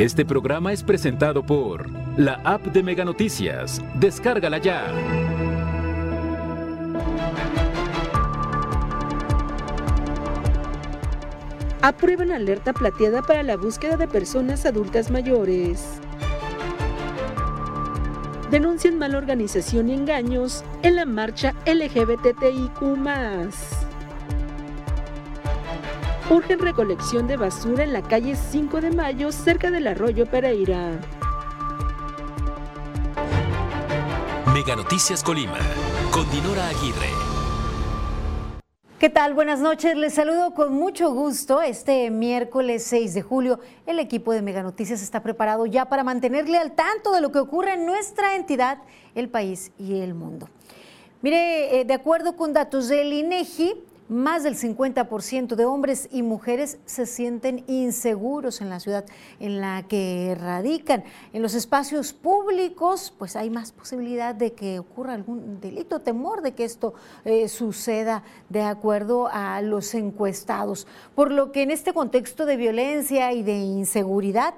Este programa es presentado por la app de Mega Noticias. Descárgala ya. Aprueban alerta plateada para la búsqueda de personas adultas mayores. Denuncian mala organización y engaños en la marcha LGBTIQ. Urgen recolección de basura en la calle 5 de Mayo, cerca del arroyo Pereira. Mega Noticias Colima, con Dinora Aguirre. ¿Qué tal? Buenas noches. Les saludo con mucho gusto. Este miércoles 6 de julio, el equipo de Mega Noticias está preparado ya para mantenerle al tanto de lo que ocurre en nuestra entidad, el país y el mundo. Mire, eh, de acuerdo con datos del INEGI, más del 50% de hombres y mujeres se sienten inseguros en la ciudad en la que radican. En los espacios públicos, pues hay más posibilidad de que ocurra algún delito, temor de que esto eh, suceda de acuerdo a los encuestados. Por lo que en este contexto de violencia y de inseguridad,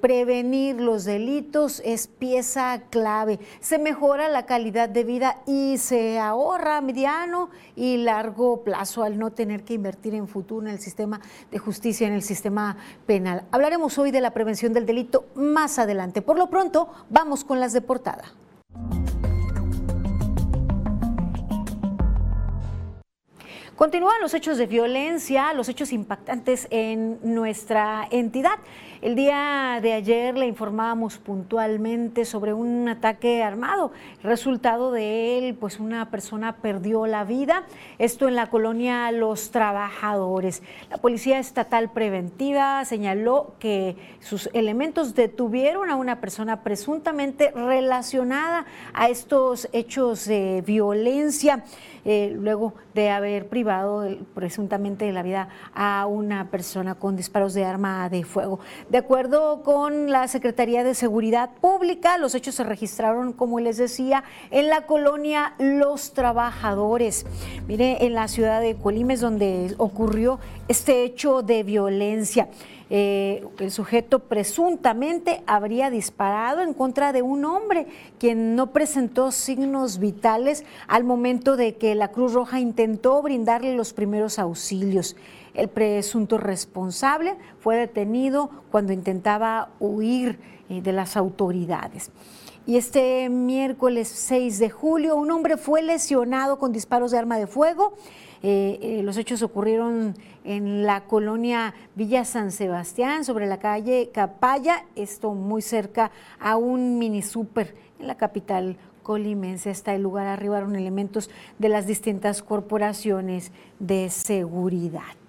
prevenir los delitos es pieza clave. Se mejora la calidad de vida y se ahorra mediano y largo plazo al no tener que invertir en futuro en el sistema de justicia, en el sistema penal. Hablaremos hoy de la prevención del delito más adelante. Por lo pronto, vamos con las de portada. Continúan los hechos de violencia, los hechos impactantes en nuestra entidad. El día de ayer le informábamos puntualmente sobre un ataque armado. Resultado de él, pues una persona perdió la vida. Esto en la colonia Los Trabajadores. La Policía Estatal Preventiva señaló que sus elementos detuvieron a una persona presuntamente relacionada a estos hechos de violencia. Eh, luego de haber privado presuntamente de la vida a una persona con disparos de arma de fuego. De acuerdo con la Secretaría de Seguridad Pública, los hechos se registraron, como les decía, en la colonia Los Trabajadores. Mire, en la ciudad de Colimes, donde ocurrió este hecho de violencia. Eh, el sujeto presuntamente habría disparado en contra de un hombre quien no presentó signos vitales al momento de que la Cruz Roja intentó brindarle los primeros auxilios. El presunto responsable fue detenido cuando intentaba huir eh, de las autoridades. Y este miércoles 6 de julio, un hombre fue lesionado con disparos de arma de fuego eh, eh, los hechos ocurrieron en la colonia Villa San Sebastián, sobre la calle Capaya, esto muy cerca a un mini súper en la capital colimense. Hasta el lugar arribaron elementos de las distintas corporaciones de seguridad.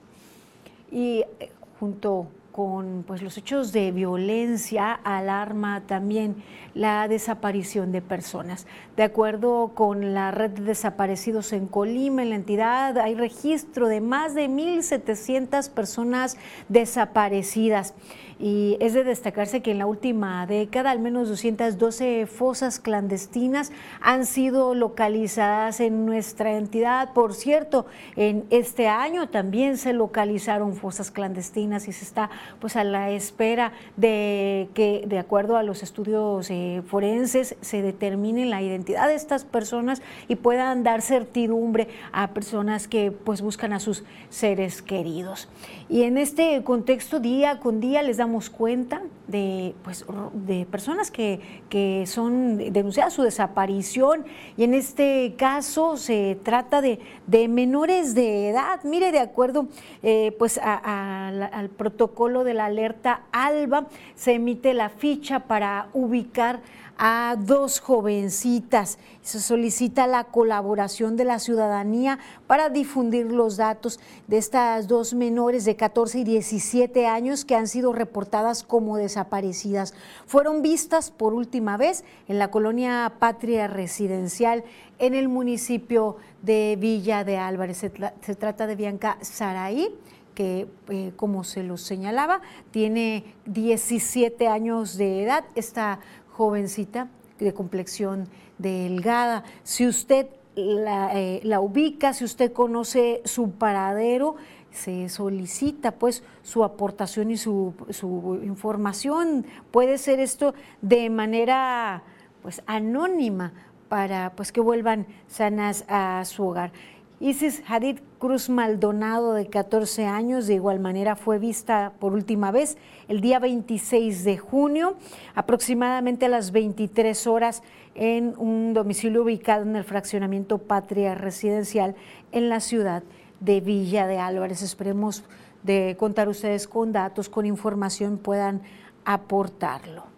Y eh, junto con pues, los hechos de violencia, alarma también la desaparición de personas. De acuerdo con la red de desaparecidos en Colima, en la entidad hay registro de más de 1.700 personas desaparecidas. Y es de destacarse que en la última década al menos 212 fosas clandestinas han sido localizadas en nuestra entidad. Por cierto, en este año también se localizaron fosas clandestinas y se está pues a la espera de que de acuerdo a los estudios eh, forenses se determine la identidad de estas personas y puedan dar certidumbre a personas que pues buscan a sus seres queridos. Y en este contexto día con día les damos cuenta de, pues, de personas que, que son denunciadas su desaparición y en este caso se trata de, de menores de edad. Mire, de acuerdo eh, pues al protocolo de la alerta ALBA, se emite la ficha para ubicar a dos jovencitas. Se solicita la colaboración de la ciudadanía para difundir los datos de estas dos menores de 14 y 17 años que han sido reportadas como desaparecidas. Fueron vistas por última vez en la colonia Patria Residencial en el municipio de Villa de Álvarez. Se, trata de Bianca Saraí que, eh, como se lo señalaba, tiene 17 años de edad. Esta jovencita de complexión delgada. Si usted la, eh, la, ubica, si usted conoce su paradero, se solicita pues su aportación y su, información. Puede ser esto de manera pues anónima para pues que vuelvan sanas a su hogar. Isis Hadid Cruz Maldonado, de 14 años, de igual manera fue vista por última vez el día 26 de junio, aproximadamente a las 23 horas, en un domicilio ubicado en el fraccionamiento Patria Residencial en la ciudad de Villa de Álvarez. Esperemos de contar ustedes con datos, con información, puedan aportarlo.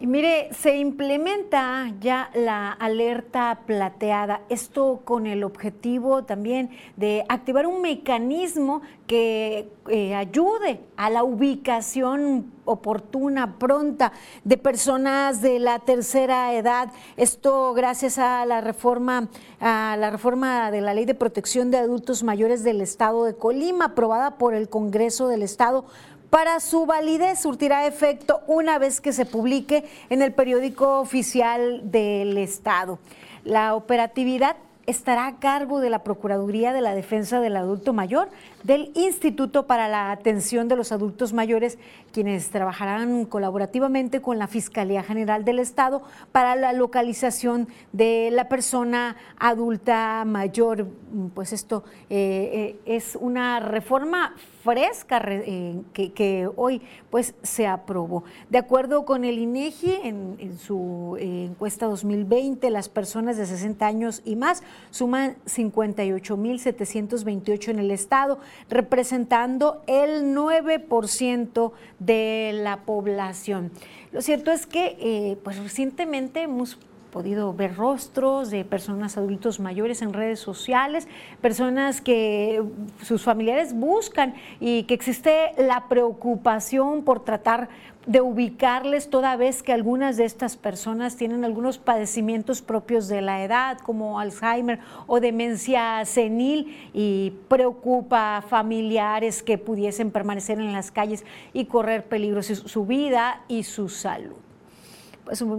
Y mire, se implementa ya la alerta plateada, esto con el objetivo también de activar un mecanismo que eh, ayude a la ubicación oportuna, pronta de personas de la tercera edad. Esto gracias a la reforma, a la reforma de la Ley de Protección de Adultos Mayores del Estado de Colima, aprobada por el Congreso del Estado para su validez surtirá efecto una vez que se publique en el periódico oficial del Estado. La operatividad estará a cargo de la Procuraduría de la Defensa del Adulto Mayor del Instituto para la Atención de los Adultos Mayores, quienes trabajarán colaborativamente con la Fiscalía General del Estado para la localización de la persona adulta mayor. Pues esto eh, eh, es una reforma fresca eh, que, hoy pues se aprobó. De acuerdo con el INEGI, en, en su encuesta 2020, las personas de 60 años y más suman 58.728 en el estado, representando el 9% de la población. Lo cierto es que eh, pues recientemente hemos podido ver rostros de personas adultos mayores en redes sociales, personas que sus familiares buscan y que existe la preocupación por tratar de ubicarles toda vez que algunas de estas personas tienen algunos padecimientos propios de la edad, como Alzheimer o demencia senil, y preocupa a familiares que pudiesen permanecer en las calles y correr peligro su vida y su salud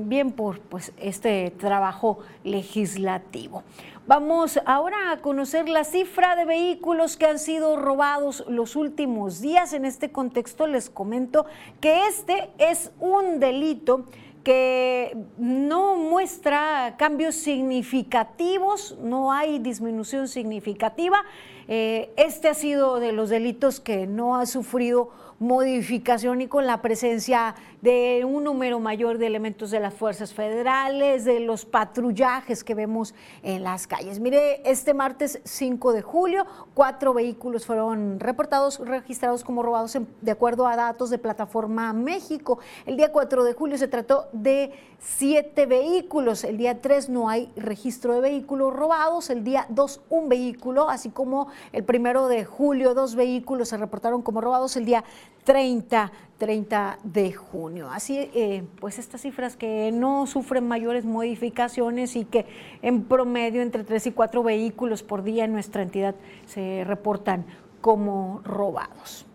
bien por pues, este trabajo legislativo. Vamos ahora a conocer la cifra de vehículos que han sido robados los últimos días. En este contexto les comento que este es un delito que no muestra cambios significativos, no hay disminución significativa. Eh, este ha sido de los delitos que no ha sufrido modificación y con la presencia de un número mayor de elementos de las fuerzas federales, de los patrullajes que vemos en las calles. Mire, este martes 5 de julio, cuatro vehículos fueron reportados, registrados como robados de acuerdo a datos de Plataforma México. El día 4 de julio se trató de siete vehículos. El día 3 no hay registro de vehículos robados. El día 2 un vehículo, así como el primero de julio dos vehículos se reportaron como robados. El día 30, 30 de junio. Así, eh, pues estas cifras que no sufren mayores modificaciones y que en promedio entre 3 y 4 vehículos por día en nuestra entidad se reportan como robados.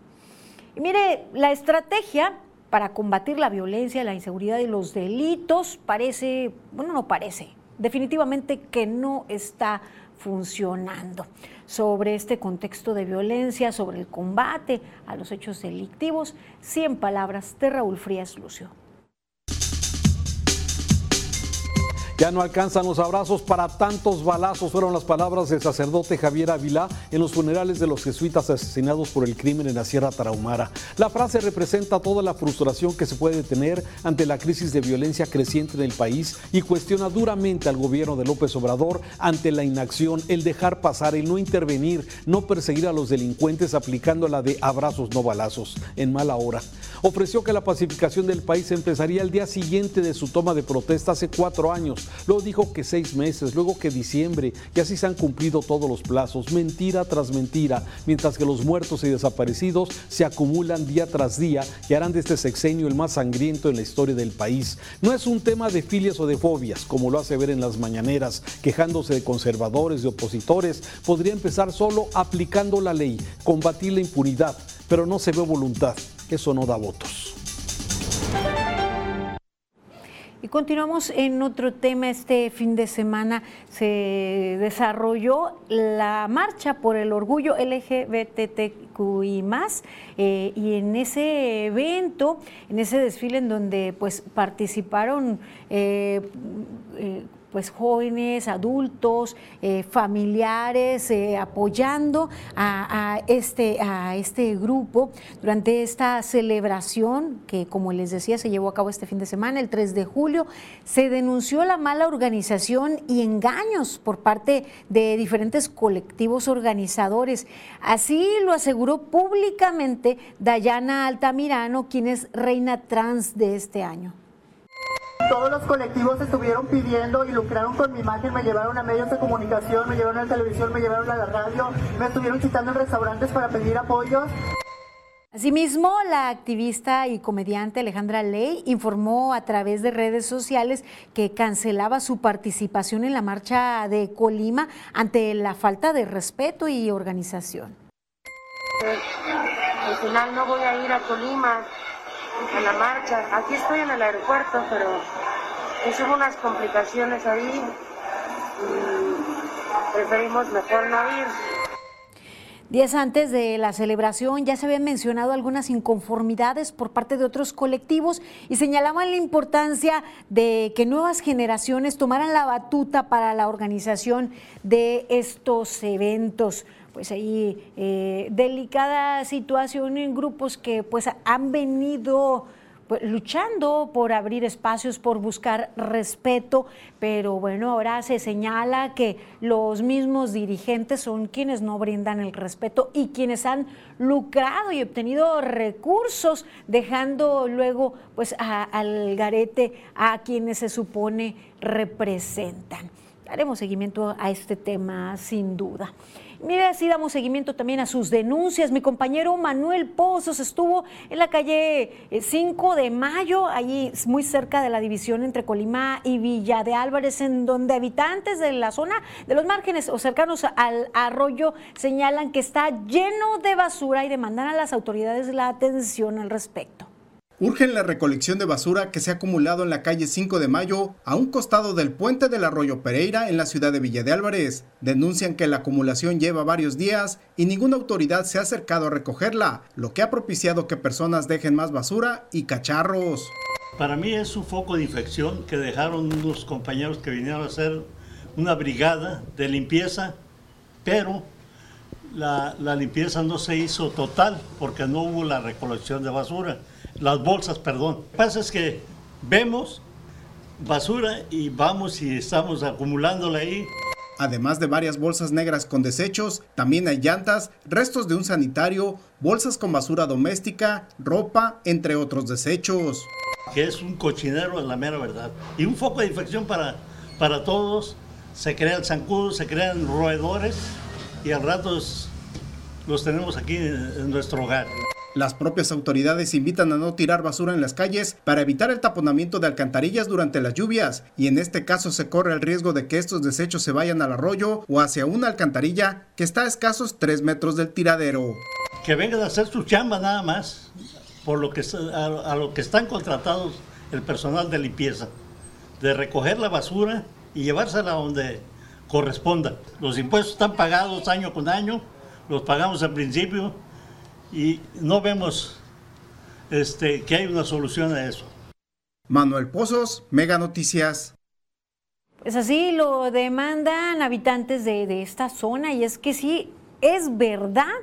Y mire, la estrategia para combatir la violencia, la inseguridad y los delitos parece, bueno, no parece, definitivamente que no está funcionando sobre este contexto de violencia, sobre el combate a los hechos delictivos. 100 palabras de Raúl Frías Lucio. Ya no alcanzan los abrazos para tantos balazos, fueron las palabras del sacerdote Javier Avilá en los funerales de los jesuitas asesinados por el crimen en la Sierra Tarahumara. La frase representa toda la frustración que se puede tener ante la crisis de violencia creciente en el país y cuestiona duramente al gobierno de López Obrador ante la inacción, el dejar pasar, el no intervenir, no perseguir a los delincuentes aplicando la de abrazos no balazos en mala hora. Ofreció que la pacificación del país empezaría el día siguiente de su toma de protesta hace cuatro años Luego dijo que seis meses, luego que diciembre, y así se han cumplido todos los plazos, mentira tras mentira, mientras que los muertos y desaparecidos se acumulan día tras día y harán de este sexenio el más sangriento en la historia del país. No es un tema de filias o de fobias, como lo hace ver en las mañaneras, quejándose de conservadores, de opositores, podría empezar solo aplicando la ley, combatir la impunidad, pero no se ve voluntad, eso no da votos. Y continuamos en otro tema. Este fin de semana se desarrolló la marcha por el orgullo LGBTQI eh, y en ese evento, en ese desfile en donde pues participaron eh, eh, pues jóvenes, adultos, eh, familiares, eh, apoyando a, este, a este grupo durante esta celebración que, como les decía, se llevó a cabo este fin de semana, el 3 de julio, se denunció la mala organización y engaños por parte de diferentes colectivos organizadores. Así lo aseguró públicamente Dayana Altamirano, quien es reina trans de este año. Todos los colectivos estuvieron pidiendo y lucraron con mi imagen, me llevaron a medios de comunicación, me llevaron a la televisión, me llevaron a la radio, me estuvieron citando en restaurantes para pedir apoyos. Asimismo, la activista y comediante Alejandra Ley informó a través de redes sociales que cancelaba su participación en la marcha de Colima ante la falta de respeto y organización. al final no voy a ir a Colima a la marcha. Aquí estoy en el aeropuerto, pero hubo unas complicaciones ahí y preferimos mejor no ir. Días antes de la celebración ya se habían mencionado algunas inconformidades por parte de otros colectivos y señalaban la importancia de que nuevas generaciones tomaran la batuta para la organización de estos eventos pues ahí eh, delicada situación en grupos que pues han venido pues, luchando por abrir espacios, por buscar respeto, pero bueno, ahora se señala que los mismos dirigentes son quienes no brindan el respeto y quienes han lucrado y obtenido recursos, dejando luego pues al garete a quienes se supone representan. Haremos seguimiento a este tema sin duda. Mire, así damos seguimiento también a sus denuncias. Mi compañero Manuel Pozos estuvo en la calle 5 eh, de Mayo, allí muy cerca de la división entre Colima y Villa de Álvarez, en donde habitantes de la zona de los márgenes o cercanos al arroyo señalan que está lleno de basura y demandan a las autoridades la atención al respecto. Urgen la recolección de basura que se ha acumulado en la calle 5 de Mayo, a un costado del puente del arroyo Pereira en la ciudad de Villa de Álvarez. Denuncian que la acumulación lleva varios días y ninguna autoridad se ha acercado a recogerla, lo que ha propiciado que personas dejen más basura y cacharros. Para mí es un foco de infección que dejaron unos compañeros que vinieron a hacer una brigada de limpieza, pero la, la limpieza no se hizo total porque no hubo la recolección de basura las bolsas, perdón. Lo que pasa es que vemos basura y vamos y estamos acumulándola ahí. Además de varias bolsas negras con desechos, también hay llantas, restos de un sanitario, bolsas con basura doméstica, ropa, entre otros desechos. Que es un cochinero en la mera verdad. Y un foco de infección para, para todos. Se crea el zancudo, se crean roedores y al rato los tenemos aquí en nuestro hogar. Las propias autoridades invitan a no tirar basura en las calles para evitar el taponamiento de alcantarillas durante las lluvias y en este caso se corre el riesgo de que estos desechos se vayan al arroyo o hacia una alcantarilla que está a escasos 3 metros del tiradero. Que vengan a hacer su chamba nada más, por lo que, a, lo que están contratados el personal de limpieza, de recoger la basura y llevársela donde corresponda. Los impuestos están pagados año con año, los pagamos al principio y no vemos este, que hay una solución a eso. Manuel Pozos, Mega Noticias. Pues así lo demandan habitantes de, de esta zona y es que sí, es verdad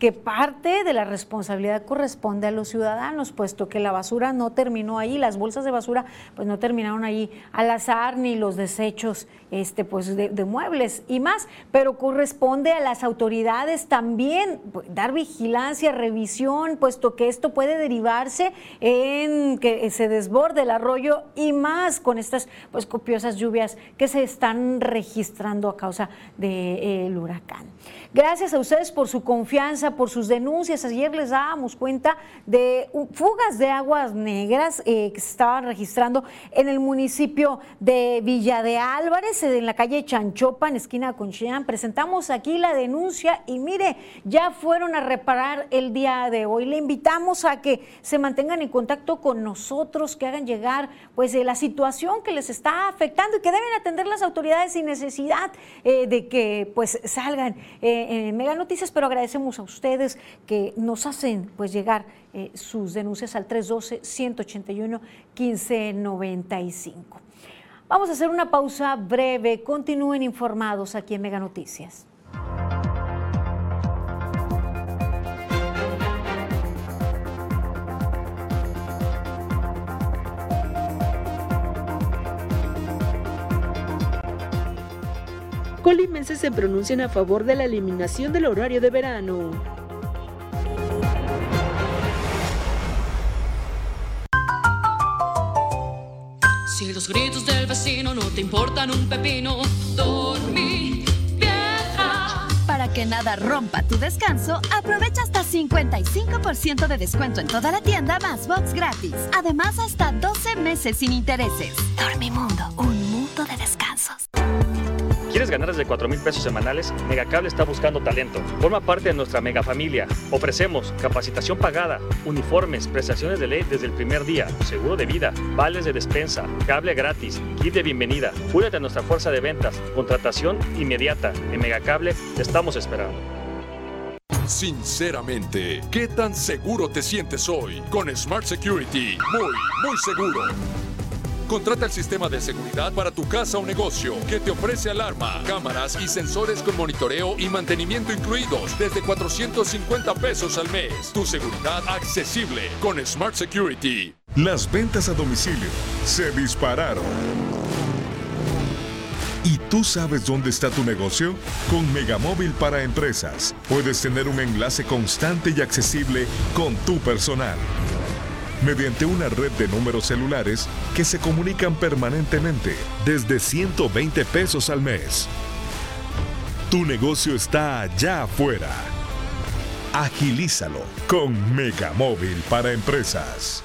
que parte de la responsabilidad corresponde a los ciudadanos, puesto que la basura no terminó ahí, las bolsas de basura pues no terminaron ahí al azar, ni los desechos este, pues, de, muebles y más, pero corresponde a las autoridades también pues, dar vigilancia, revisión, puesto que esto puede derivarse en que se desborde el arroyo y más con estas pues, copiosas lluvias que se están registrando a causa del huracán. Gracias a ustedes por su confianza por sus denuncias. Ayer les dábamos cuenta de fugas de aguas negras eh, que se estaban registrando en el municipio de Villa de Álvarez, en la calle Chanchopa, en esquina con. Presentamos aquí la denuncia y mire, ya fueron a reparar el día de hoy. Le invitamos a que se mantengan en contacto con nosotros, que hagan llegar pues la situación que les está afectando y que deben atender las autoridades sin necesidad eh, de que pues salgan eh, en Mega Noticias, pero agradecemos a ustedes que nos hacen pues llegar eh, sus denuncias al 312-181-1595. Vamos a hacer una pausa breve. Continúen informados aquí en Mega Noticias. Colimenses se pronuncian a favor de la eliminación del horario de verano. Si los gritos del vecino no te importan un pepino, dormí vieja. Para que nada rompa tu descanso, aprovecha hasta 55% de descuento en toda la tienda más box gratis. Además, hasta 12 meses sin intereses. Dormimundo, un mundo de descansos. ¿Quieres ganar desde 4 mil pesos semanales? Megacable está buscando talento. Forma parte de nuestra mega familia. Ofrecemos capacitación pagada, uniformes, prestaciones de ley desde el primer día, seguro de vida, vales de despensa, cable gratis, kit de bienvenida. Únete a nuestra fuerza de ventas, contratación inmediata. En Megacable te estamos esperando. Sinceramente, ¿qué tan seguro te sientes hoy? Con Smart Security, muy, muy seguro. Contrata el sistema de seguridad para tu casa o negocio que te ofrece alarma, cámaras y sensores con monitoreo y mantenimiento incluidos desde 450 pesos al mes. Tu seguridad accesible con Smart Security. Las ventas a domicilio se dispararon. ¿Y tú sabes dónde está tu negocio? Con Megamóvil para Empresas puedes tener un enlace constante y accesible con tu personal mediante una red de números celulares que se comunican permanentemente desde 120 pesos al mes. Tu negocio está allá afuera. Agilízalo con Megamóvil para empresas.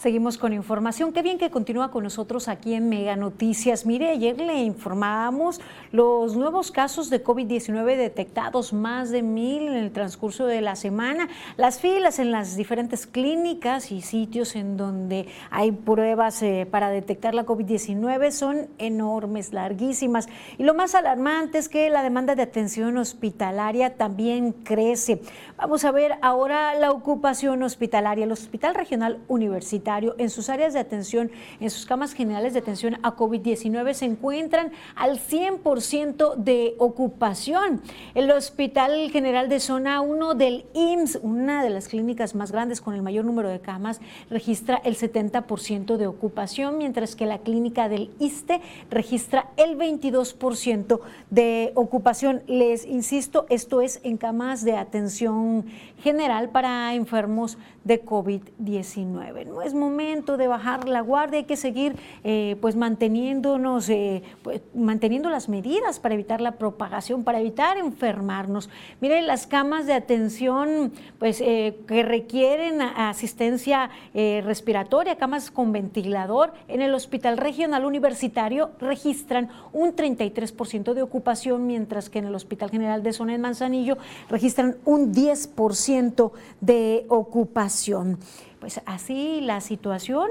Seguimos con información. Qué bien que continúa con nosotros aquí en Mega Noticias. Mire, ayer le informábamos los nuevos casos de COVID-19 detectados, más de mil en el transcurso de la semana. Las filas en las diferentes clínicas y sitios en donde hay pruebas eh, para detectar la COVID-19 son enormes, larguísimas. Y lo más alarmante es que la demanda de atención hospitalaria también crece. Vamos a ver ahora la ocupación hospitalaria. El Hospital Regional Universitario en sus áreas de atención, en sus camas generales de atención a COVID-19 se encuentran al 100% de ocupación. El Hospital General de Zona 1 del IMSS, una de las clínicas más grandes con el mayor número de camas, registra el 70% de ocupación, mientras que la clínica del ISTE registra el 22% de ocupación. Les insisto, esto es en camas de atención general para enfermos de COVID-19. No es momento de bajar la guardia, hay que seguir eh, pues manteniéndonos, eh, pues, manteniendo las medidas para evitar la propagación, para evitar enfermarnos. Miren, las camas de atención pues, eh, que requieren asistencia respiratoria, camas con ventilador, en el Hospital Regional Universitario registran un 33% de ocupación, mientras que en el Hospital General de Zona en Manzanillo registran un 10% de ocupación pues así la situación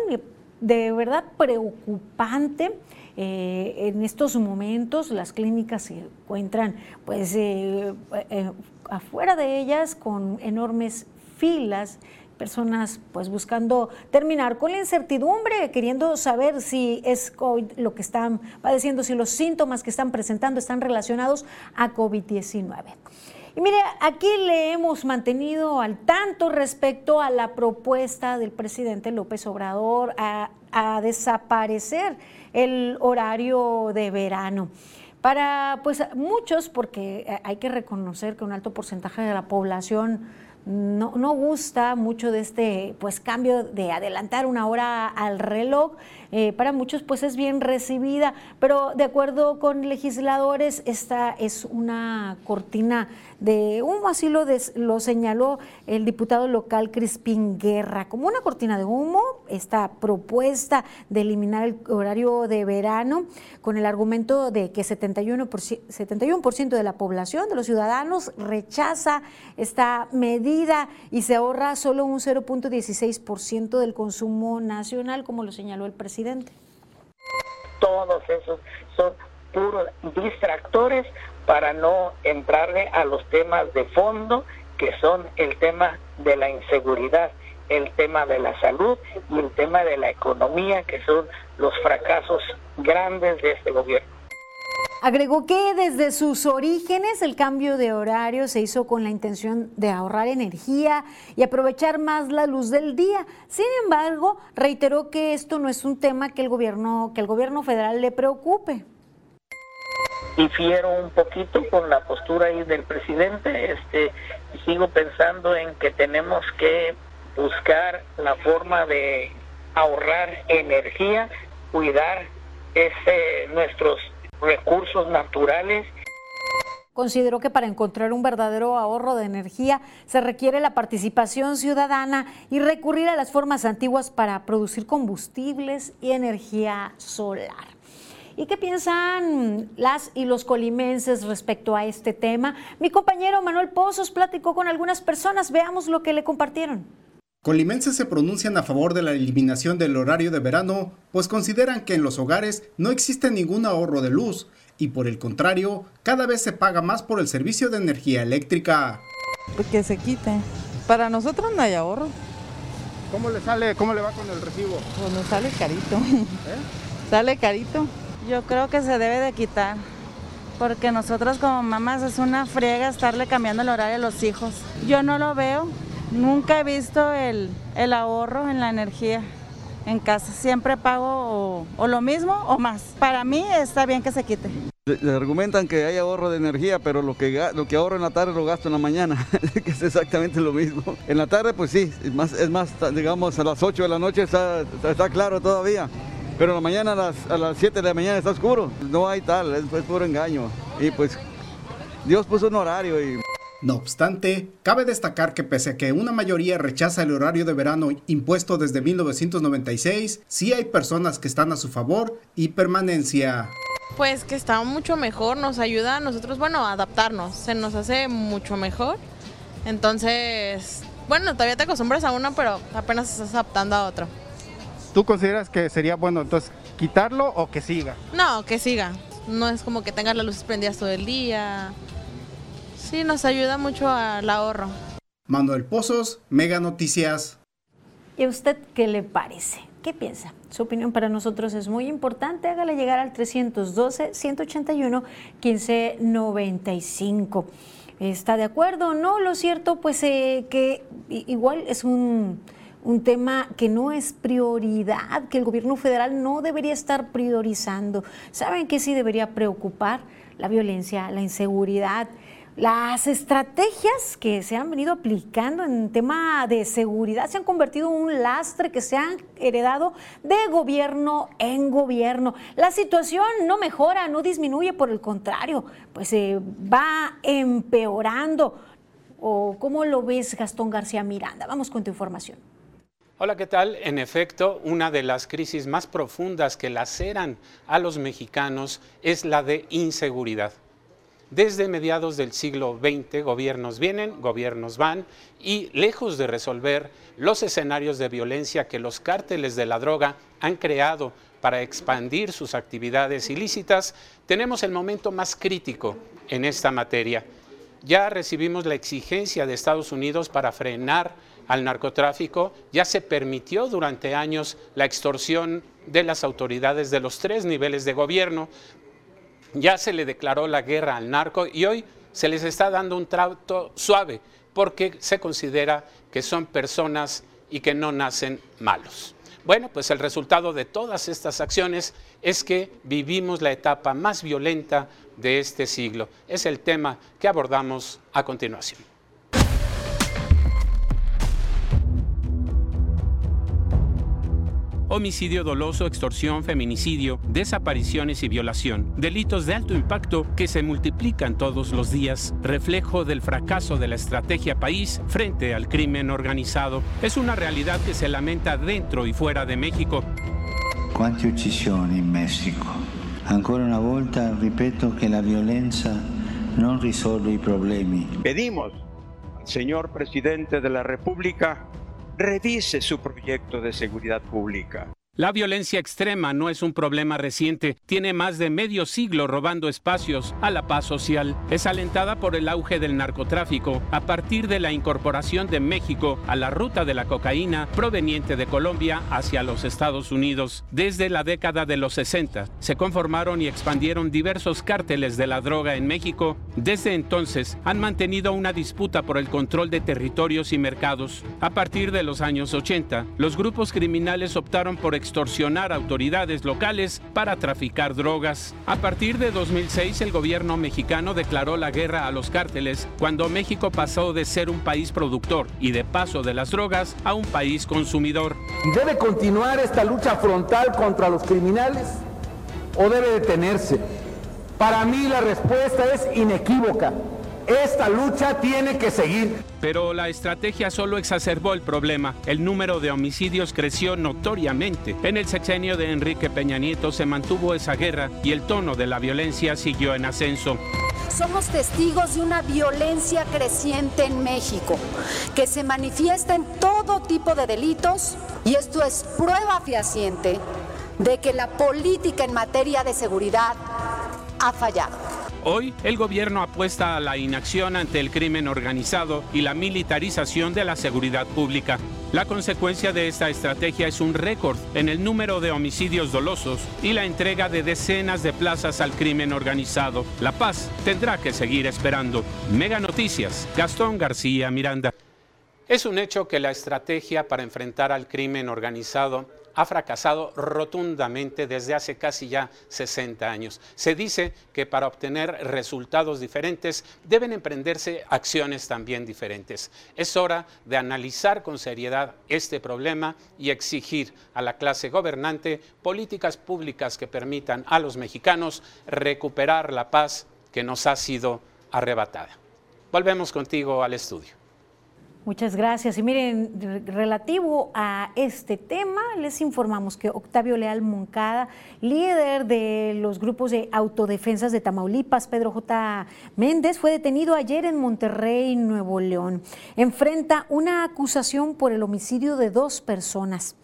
de verdad preocupante. Eh, en estos momentos las clínicas se encuentran pues eh, eh, afuera de ellas con enormes filas personas pues buscando terminar con la incertidumbre, queriendo saber si es COVID lo que están padeciendo, si los síntomas que están presentando están relacionados a COVID-19. Y mire, aquí le hemos mantenido al tanto respecto a la propuesta del presidente López Obrador a, a desaparecer el horario de verano. Para pues muchos, porque hay que reconocer que un alto porcentaje de la población no, no, gusta mucho de este pues cambio de adelantar una hora al reloj. Eh, para muchos pues es bien recibida, pero de acuerdo con legisladores esta es una cortina de humo, así lo, lo señaló el diputado local Crispín Guerra, como una cortina de humo, esta propuesta de eliminar el horario de verano con el argumento de que 71%, 71 de la población, de los ciudadanos, rechaza esta medida y se ahorra solo un 0.16% del consumo nacional, como lo señaló el todos esos son puros distractores para no entrarle a los temas de fondo que son el tema de la inseguridad, el tema de la salud y el tema de la economía, que son los fracasos grandes de este gobierno. Agregó que desde sus orígenes el cambio de horario se hizo con la intención de ahorrar energía y aprovechar más la luz del día. Sin embargo, reiteró que esto no es un tema que el gobierno, que el gobierno federal le preocupe. Difiero un poquito con la postura ahí del presidente. Este, sigo pensando en que tenemos que buscar la forma de ahorrar energía, cuidar ese, nuestros recursos naturales. Consideró que para encontrar un verdadero ahorro de energía se requiere la participación ciudadana y recurrir a las formas antiguas para producir combustibles y energía solar. ¿Y qué piensan las y los colimenses respecto a este tema? Mi compañero Manuel Pozos platicó con algunas personas. Veamos lo que le compartieron. Colimenses se pronuncian a favor de la eliminación del horario de verano, pues consideran que en los hogares no existe ningún ahorro de luz y por el contrario, cada vez se paga más por el servicio de energía eléctrica. Que se quite. Para nosotros no hay ahorro. ¿Cómo le sale, cómo le va con el recibo? Pues nos sale carito. ¿Eh? Sale carito. Yo creo que se debe de quitar, porque nosotros como mamás es una friega estarle cambiando el horario a los hijos. Yo no lo veo, Nunca he visto el, ahorro en la energía en casa. Siempre pago o, lo mismo o más. Para mí está bien que se quite. Argumentan que hay ahorro de energía, pero lo que, lo que ahorro en la tarde lo gasto en la mañana, que es exactamente lo mismo. En la tarde, pues sí, es más, es más digamos, a las 8 de la noche está, está, claro todavía. Pero en la mañana, a las, a las 7 de la mañana está oscuro. No hay tal, es, es puro engaño. Y pues Dios puso un horario y... No obstante, cabe destacar que pese a que una mayoría rechaza el horario de verano impuesto desde 1996, sí hay personas que están a su favor y permanencia. Pues que está mucho mejor, nos ayuda a nosotros, bueno, a adaptarnos, se nos hace mucho mejor. Entonces, bueno, todavía te acostumbras a uno, pero apenas estás adaptando a otro. ¿Tú consideras que sería bueno entonces quitarlo o que siga? No, que siga. No es como que tengas las luces prendidas todo el día. Sí, nos ayuda mucho al ahorro. Manuel Pozos, Mega Noticias. ¿Y a usted qué le parece? ¿Qué piensa? Su opinión para nosotros es muy importante. Hágale llegar al 312-181-1595. ¿Está de acuerdo o no? Lo cierto, pues eh, que igual es un, un tema que no es prioridad, que el gobierno federal no debería estar priorizando. ¿Saben qué sí debería preocupar? La violencia, la inseguridad, las estrategias que se han venido aplicando en tema de seguridad se han convertido en un lastre que se han heredado de gobierno en gobierno. La situación no mejora, no disminuye, por el contrario, pues se va empeorando. ¿O cómo lo ves, Gastón García Miranda? Vamos con tu información. Hola, ¿qué tal? En efecto, una de las crisis más profundas que laceran a los mexicanos es la de inseguridad. Desde mediados del siglo XX, gobiernos vienen, gobiernos van, y lejos de resolver los escenarios de violencia que los cárteles de la droga han creado para expandir sus actividades ilícitas, tenemos el momento más crítico en esta materia. Ya recibimos la exigencia de Estados Unidos para frenar al narcotráfico, ya se permitió durante años la extorsión de las autoridades de los tres niveles de gobierno, ya se le declaró la guerra al narco y hoy se les está dando un trato suave porque se considera que son personas y que no nacen malos. Bueno, pues el resultado de todas estas acciones es que vivimos la etapa más violenta de este siglo. Es el tema que abordamos a continuación. Homicidio doloso, extorsión, feminicidio, desapariciones y violación. Delitos de alto impacto que se multiplican todos los días, reflejo del fracaso de la estrategia país frente al crimen organizado. Es una realidad que se lamenta dentro y fuera de México. ¿Cuántas uccisioni en México? Ancora una volta ripeto que la violencia no resuelve los problemas. Pedimos al señor presidente de la República revise su proyecto de seguridad pública. La violencia extrema no es un problema reciente, tiene más de medio siglo robando espacios a la paz social. Es alentada por el auge del narcotráfico a partir de la incorporación de México a la ruta de la cocaína proveniente de Colombia hacia los Estados Unidos. Desde la década de los 60 se conformaron y expandieron diversos cárteles de la droga en México. Desde entonces han mantenido una disputa por el control de territorios y mercados. A partir de los años 80, los grupos criminales optaron por extorsionar autoridades locales para traficar drogas. A partir de 2006, el gobierno mexicano declaró la guerra a los cárteles cuando México pasó de ser un país productor y de paso de las drogas a un país consumidor. ¿Debe continuar esta lucha frontal contra los criminales o debe detenerse? Para mí la respuesta es inequívoca. Esta lucha tiene que seguir. Pero la estrategia solo exacerbó el problema. El número de homicidios creció notoriamente. En el sexenio de Enrique Peña Nieto se mantuvo esa guerra y el tono de la violencia siguió en ascenso. Somos testigos de una violencia creciente en México que se manifiesta en todo tipo de delitos y esto es prueba fehaciente de que la política en materia de seguridad ha fallado. Hoy el gobierno apuesta a la inacción ante el crimen organizado y la militarización de la seguridad pública. La consecuencia de esta estrategia es un récord en el número de homicidios dolosos y la entrega de decenas de plazas al crimen organizado. La paz tendrá que seguir esperando. Mega Noticias, Gastón García Miranda. Es un hecho que la estrategia para enfrentar al crimen organizado ha fracasado rotundamente desde hace casi ya 60 años. Se dice que para obtener resultados diferentes deben emprenderse acciones también diferentes. Es hora de analizar con seriedad este problema y exigir a la clase gobernante políticas públicas que permitan a los mexicanos recuperar la paz que nos ha sido arrebatada. Volvemos contigo al estudio. Muchas gracias. Y miren, relativo a este tema, les informamos que Octavio Leal Moncada, líder de los grupos de autodefensas de Tamaulipas, Pedro J. Méndez, fue detenido ayer en Monterrey, Nuevo León. Enfrenta una acusación por el homicidio de dos personas.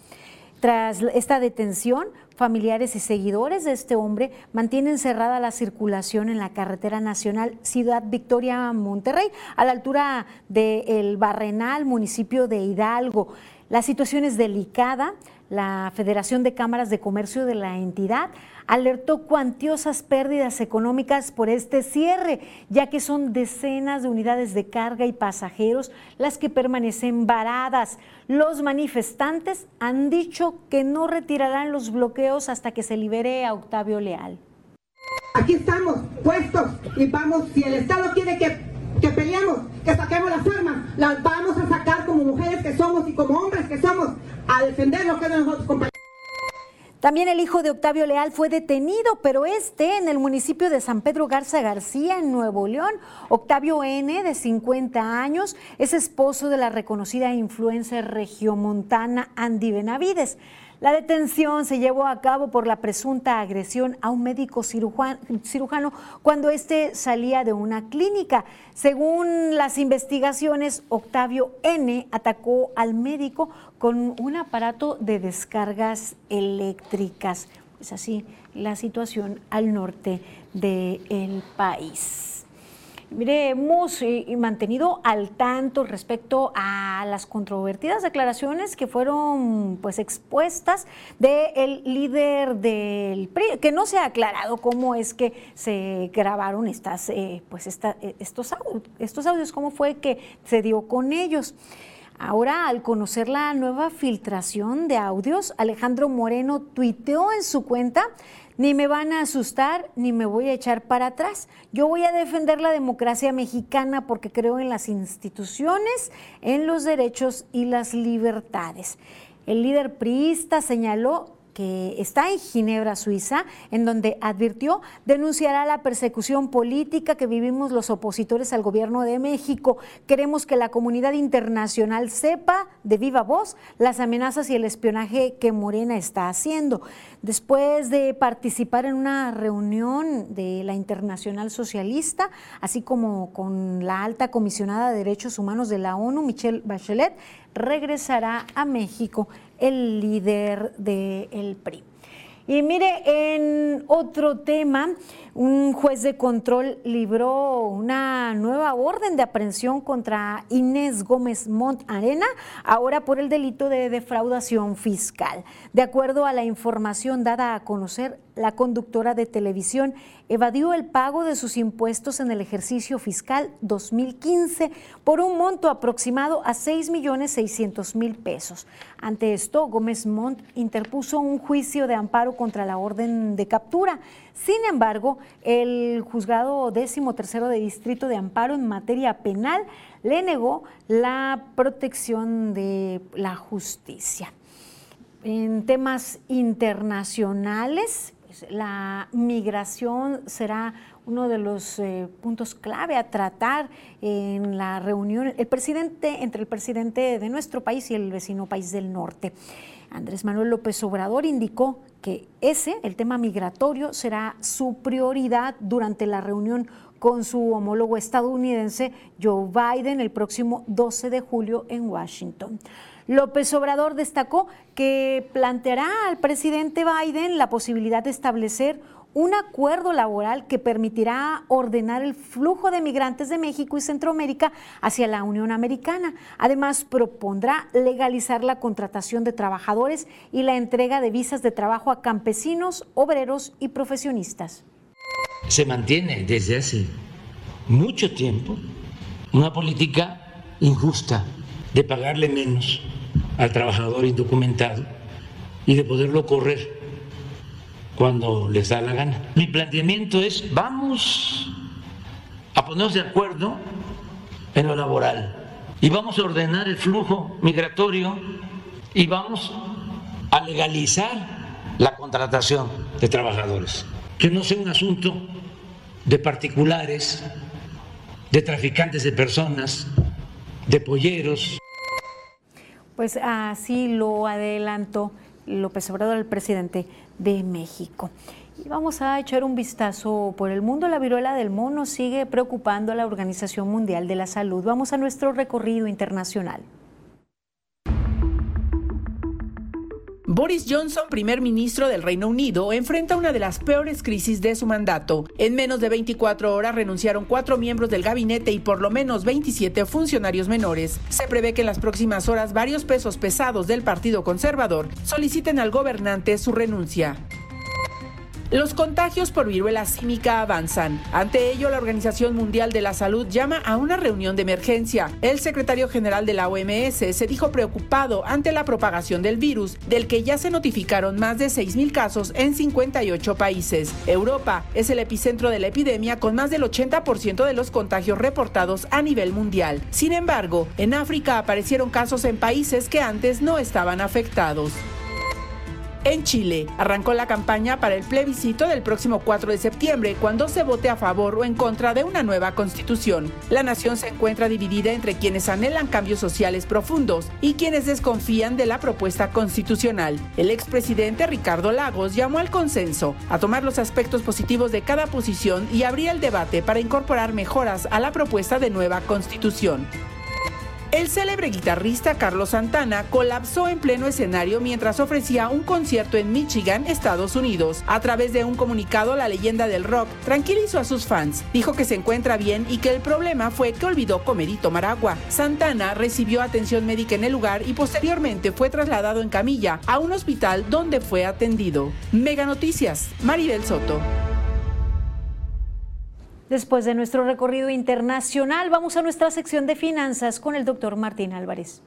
Tras esta detención, familiares y seguidores de este hombre mantienen cerrada la circulación en la carretera nacional Ciudad Victoria Monterrey, a la altura del Barrenal, municipio de Hidalgo. La situación es delicada. La Federación de Cámaras de Comercio de la entidad alertó cuantiosas pérdidas económicas por este cierre, ya que son decenas de unidades de carga y pasajeros las que permanecen varadas. Los manifestantes han dicho que no retirarán los bloqueos hasta que se libere a Octavio Leal. Aquí estamos puestos y vamos, si el Estado quiere que, que peleemos, que saquemos las armas, las vamos a sacar como mujeres que somos y como hombres que somos, a defender lo que de nosotros, compañeros. También el hijo de Octavio Leal fue detenido, pero este en el municipio de San Pedro Garza García, en Nuevo León. Octavio N., de 50 años, es esposo de la reconocida influencer regiomontana Andy Benavides. La detención se llevó a cabo por la presunta agresión a un médico cirujano cuando éste salía de una clínica. Según las investigaciones, Octavio N. atacó al médico con un aparato de descargas eléctricas. Es así la situación al norte del país. Mire, hemos mantenido al tanto respecto a las controvertidas declaraciones que fueron pues expuestas del líder del PRI, que no se ha aclarado cómo es que se grabaron estas, eh, pues eh, estos, audios, estos audios, cómo fue que se dio con ellos. Ahora, al conocer la nueva filtración de audios, Alejandro Moreno tuiteó en su cuenta ni me van a asustar, ni me voy a echar para atrás. Yo voy a defender la democracia mexicana porque creo en las instituciones, en los derechos y las libertades. El líder priista señaló que está en Ginebra, Suiza, en donde advirtió denunciará la persecución política que vivimos los opositores al gobierno de México. Queremos que la comunidad internacional sepa de viva voz las amenazas y el espionaje que Morena está haciendo. Después de participar en una reunión de la Internacional Socialista, así como con la alta comisionada de Derechos Humanos de la ONU, Michelle Bachelet, regresará a México el líder del PRI. Y mire, en otro tema, un juez de control libró una nueva orden de aprehensión contra Inés Gómez Mont Arena, ahora por el delito de defraudación fiscal. De acuerdo a la información dada a conocer, la conductora de televisión evadió el pago de sus impuestos en el ejercicio fiscal 2015 por un monto aproximado a 6 millones 600 mil pesos. Ante esto, Gómez Montt interpuso un juicio de amparo contra la orden de captura. Sin embargo, el juzgado décimo tercero de distrito de amparo en materia penal le negó la protección de la justicia. En temas internacionales, pues, la migración será uno de los eh, puntos clave a tratar en la reunión el presidente, entre el presidente de nuestro país y el vecino país del norte. Andrés Manuel López Obrador indicó que ese, el tema migratorio, será su prioridad durante la reunión con su homólogo estadounidense Joe Biden el próximo 12 de julio en Washington. López Obrador destacó que planteará al presidente Biden la posibilidad de establecer un acuerdo laboral que permitirá ordenar el flujo de migrantes de México y Centroamérica hacia la Unión Americana. Además, propondrá legalizar la contratación de trabajadores y la entrega de visas de trabajo a campesinos, obreros y profesionistas. Se mantiene desde hace mucho tiempo una política injusta de pagarle menos al trabajador indocumentado y de poderlo correr cuando les da la gana. Mi planteamiento es, vamos a ponernos de acuerdo en lo laboral y vamos a ordenar el flujo migratorio y vamos a legalizar la contratación de trabajadores. Que no sea un asunto de particulares, de traficantes de personas, de polleros. Pues así lo adelantó López Obrador, el presidente de México. Y vamos a echar un vistazo por el mundo. La viruela del mono sigue preocupando a la Organización Mundial de la Salud. Vamos a nuestro recorrido internacional. Boris Johnson, primer ministro del Reino Unido, enfrenta una de las peores crisis de su mandato. En menos de 24 horas renunciaron cuatro miembros del gabinete y por lo menos 27 funcionarios menores. Se prevé que en las próximas horas varios pesos pesados del Partido Conservador soliciten al gobernante su renuncia. Los contagios por viruela símica avanzan. Ante ello, la Organización Mundial de la Salud llama a una reunión de emergencia. El secretario general de la OMS se dijo preocupado ante la propagación del virus, del que ya se notificaron más de 6.000 casos en 58 países. Europa es el epicentro de la epidemia con más del 80% de los contagios reportados a nivel mundial. Sin embargo, en África aparecieron casos en países que antes no estaban afectados. En Chile, arrancó la campaña para el plebiscito del próximo 4 de septiembre, cuando se vote a favor o en contra de una nueva constitución. La nación se encuentra dividida entre quienes anhelan cambios sociales profundos y quienes desconfían de la propuesta constitucional. El expresidente Ricardo Lagos llamó al consenso, a tomar los aspectos positivos de cada posición y abrir el debate para incorporar mejoras a la propuesta de nueva constitución. El célebre guitarrista Carlos Santana colapsó en pleno escenario mientras ofrecía un concierto en Michigan, Estados Unidos. A través de un comunicado, la leyenda del rock tranquilizó a sus fans. Dijo que se encuentra bien y que el problema fue que olvidó comer y tomar agua. Santana recibió atención médica en el lugar y posteriormente fue trasladado en camilla a un hospital donde fue atendido. Mega Noticias, Maribel Soto. Después de nuestro recorrido internacional, vamos a nuestra sección de finanzas con el doctor Martín Álvarez.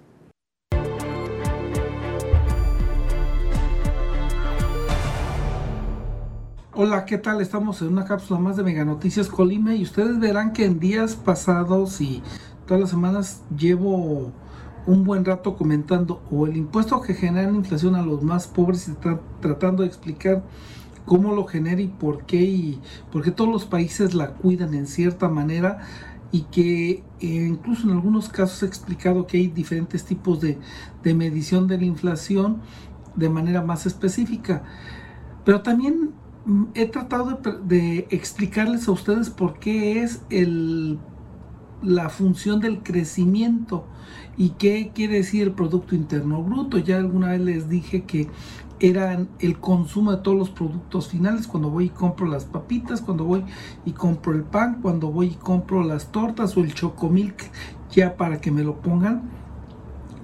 Hola, ¿qué tal? Estamos en una cápsula más de Mega Noticias Colima y ustedes verán que en días pasados y todas las semanas llevo un buen rato comentando o el impuesto que genera inflación a los más pobres y tratando de explicar cómo lo genera y por qué, y por qué todos los países la cuidan en cierta manera y que eh, incluso en algunos casos he explicado que hay diferentes tipos de, medición de la inflación de manera más específica. Pero también mm, he tratado de, explicarles a ustedes por qué es el, la función del crecimiento y qué quiere decir el Producto Interno Bruto. Ya alguna vez les dije que eran el consumo de todos los productos finales, cuando voy y compro las papitas, cuando voy y compro el pan, cuando voy y compro las tortas o el chocomilk ya para que me lo pongan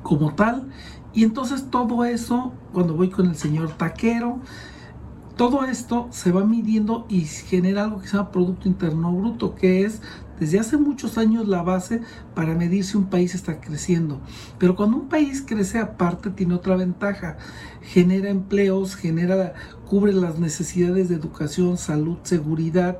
como tal. Y entonces todo eso, cuando voy con el señor taquero, todo esto se va midiendo y genera algo que se llama Producto Interno Bruto, que es desde hace muchos años la base para medir si un país está creciendo. Pero cuando un país crece aparte tiene otra ventaja. Genera empleos, genera, cubre las necesidades de educación, salud, seguridad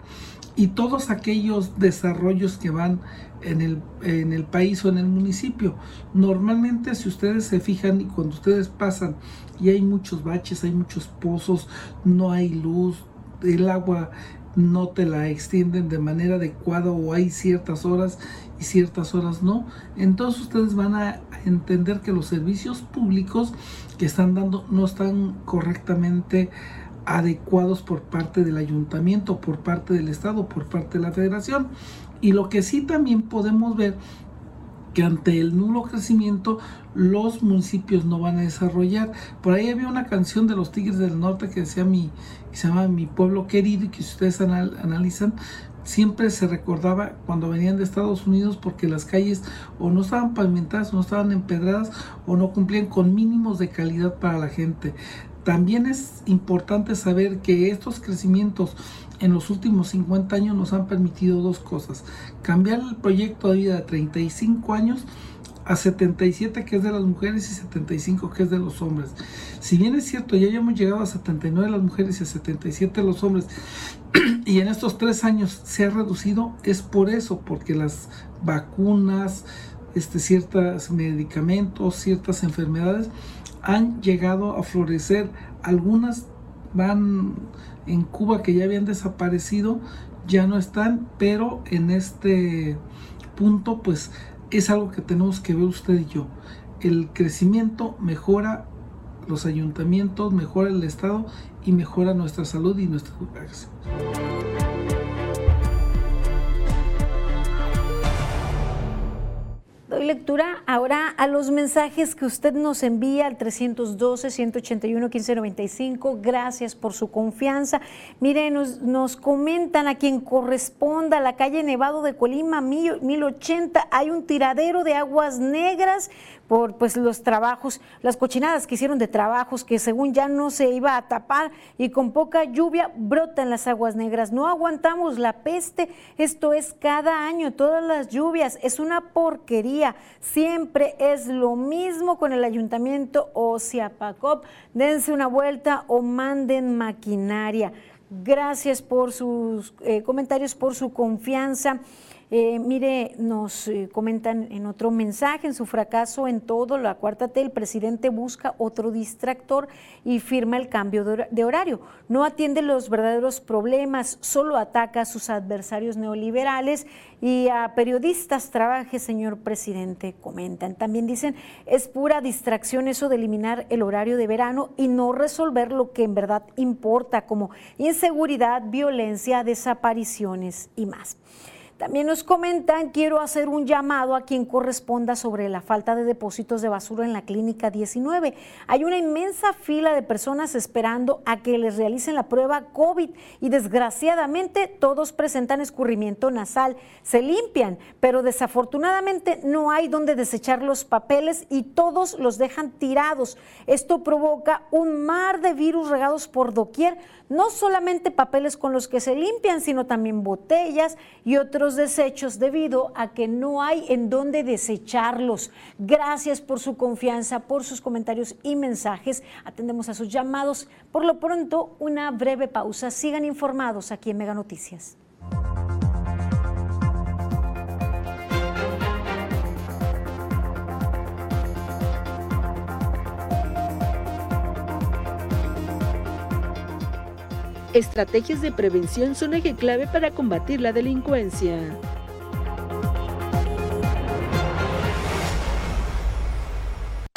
y todos aquellos desarrollos que van en el, en el país o en el municipio. Normalmente si ustedes se fijan y cuando ustedes pasan y hay muchos baches, hay muchos pozos, no hay luz, el agua no te la extienden de manera adecuada o hay ciertas horas y ciertas horas no. Entonces ustedes van a entender que los servicios públicos que están dando no están correctamente adecuados por parte del ayuntamiento, por parte del estado, por parte de la federación. Y lo que sí también podemos ver que ante el nulo crecimiento los municipios no van a desarrollar. Por ahí había una canción de los Tigres del Norte que decía mi, se llama Mi pueblo querido y que si ustedes analizan siempre se recordaba cuando venían de Estados Unidos porque las calles o no estaban pavimentadas o no estaban empedradas o no cumplían con mínimos de calidad para la gente. También es importante saber que estos crecimientos en los últimos 50 años nos han permitido dos cosas. Cambiar el proyecto de vida de 35 años a 77 que es de las mujeres y 75 que es de los hombres. Si bien es cierto, ya hemos llegado a 79 las mujeres y a 77 los hombres, y en estos tres años se ha reducido, es por eso, porque las vacunas, este, ciertos medicamentos, ciertas enfermedades han llegado a florecer. Algunas van en Cuba que ya habían desaparecido, ya no están, pero en este punto pues es algo que tenemos que ver usted y yo. El crecimiento mejora los ayuntamientos, mejora el Estado y mejora nuestra salud y nuestra educación. Doy lectura ahora a los mensajes que usted nos envía al 312-181-1595. Gracias por su confianza. Miren, nos, nos, comentan a quien corresponda, la calle Nevado de Colima, 1080, hay un tiradero de aguas negras por pues los trabajos, las cochinadas que hicieron de trabajos que según ya no se iba a tapar y con poca lluvia brotan las aguas negras. No aguantamos la peste, esto es cada año, todas las lluvias, es una porquería. Siempre es lo mismo con el ayuntamiento o Ciapacop. Dense una vuelta o manden maquinaria. Gracias por sus eh, comentarios, por su confianza. Eh, mire, nos eh, comentan en otro mensaje, en su fracaso en todo, la cuarta T, el presidente busca otro distractor y firma el cambio de horario. No atiende los verdaderos problemas, solo ataca a sus adversarios neoliberales y a periodistas. Trabaje, señor presidente, comentan. También dicen, es pura distracción eso de eliminar el horario de verano y no resolver lo que en verdad importa, como inseguridad, violencia, desapariciones y más. También nos comentan, quiero hacer un llamado a quien corresponda sobre la falta de depósitos de basura en la clínica 19. Hay una inmensa fila de personas esperando a que les realicen la prueba COVID y desgraciadamente todos presentan escurrimiento nasal. Se limpian, pero desafortunadamente no hay donde desechar los papeles y todos los dejan tirados. Esto provoca un mar de virus regados por doquier, no solamente papeles con los que se limpian, sino también botellas y otros desechos debido a que no hay en dónde desecharlos. Gracias por su confianza, por sus comentarios y mensajes. Atendemos a sus llamados. Por lo pronto, una breve pausa. Sigan informados aquí en Mega Noticias. Estrategias de prevención son eje clave para combatir la delincuencia.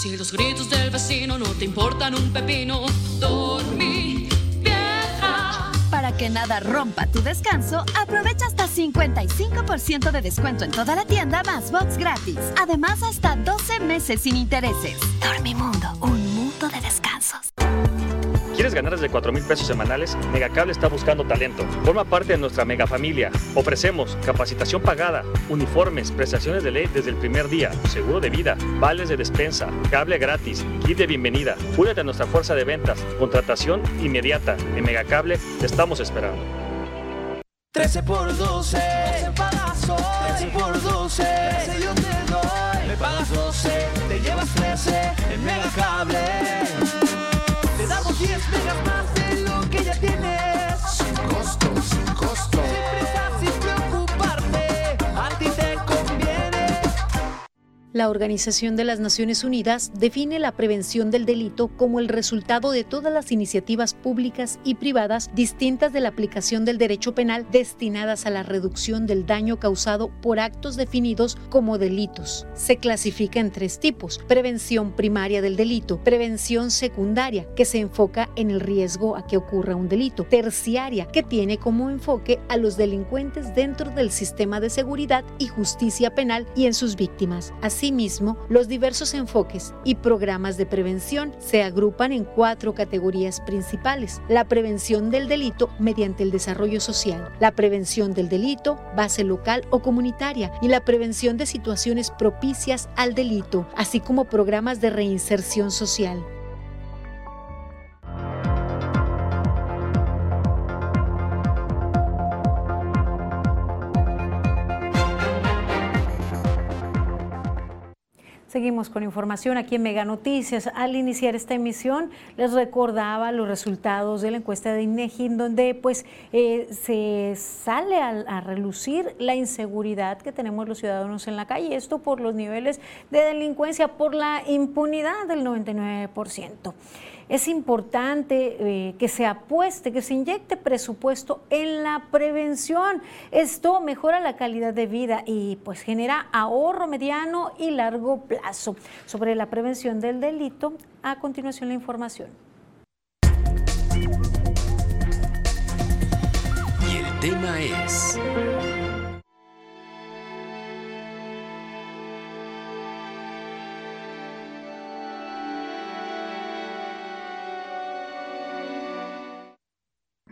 Si los gritos del vecino no te importan un pepino, dormí vieja. Para que nada rompa tu descanso, aprovecha hasta 55% de descuento en toda la tienda más box gratis. Además, hasta 12 meses sin intereses. Dormimundo, un mundo de descansos. ¿Quieres ganar desde 4 mil pesos semanales? Megacable está buscando talento. Forma parte de nuestra mega familia. Ofrecemos capacitación pagada, uniformes, prestaciones de ley desde el primer día, seguro de vida, vales de despensa, cable gratis, kit de bienvenida. Únete a nuestra fuerza de ventas, contratación inmediata. En Megacable te estamos esperando. 13 por 12, 12 pagas hoy. 13 por 12, 13 yo te doy. Me pagas 12, te llevas 13 en Megacable. Te damos 10 megas más de lo que ya tienes. Sin costo, sin costo. Sin prisa, sin La Organización de las Naciones Unidas define la prevención del delito como el resultado de todas las iniciativas públicas y privadas distintas de la aplicación del derecho penal destinadas a la reducción del daño causado por actos definidos como delitos. Se clasifica en tres tipos. Prevención primaria del delito, prevención secundaria, que se enfoca en el riesgo a que ocurra un delito, terciaria, que tiene como enfoque a los delincuentes dentro del sistema de seguridad y justicia penal y en sus víctimas. Asimismo, los diversos enfoques y programas de prevención se agrupan en cuatro categorías principales. La prevención del delito mediante el desarrollo social, la prevención del delito, base local o comunitaria, y la prevención de situaciones propicias al delito, así como programas de reinserción social. Seguimos con información aquí en Mega Noticias. Al iniciar esta emisión les recordaba los resultados de la encuesta de INEGI donde pues eh, se sale a, a, relucir la inseguridad que tenemos los ciudadanos en la calle. Esto por los niveles de delincuencia, por la impunidad del 99% es importante eh, que se apueste, que se inyecte presupuesto en la prevención. Esto mejora la calidad de vida y pues genera ahorro mediano y largo plazo. Sobre la prevención del delito, a continuación la información. Y el tema es...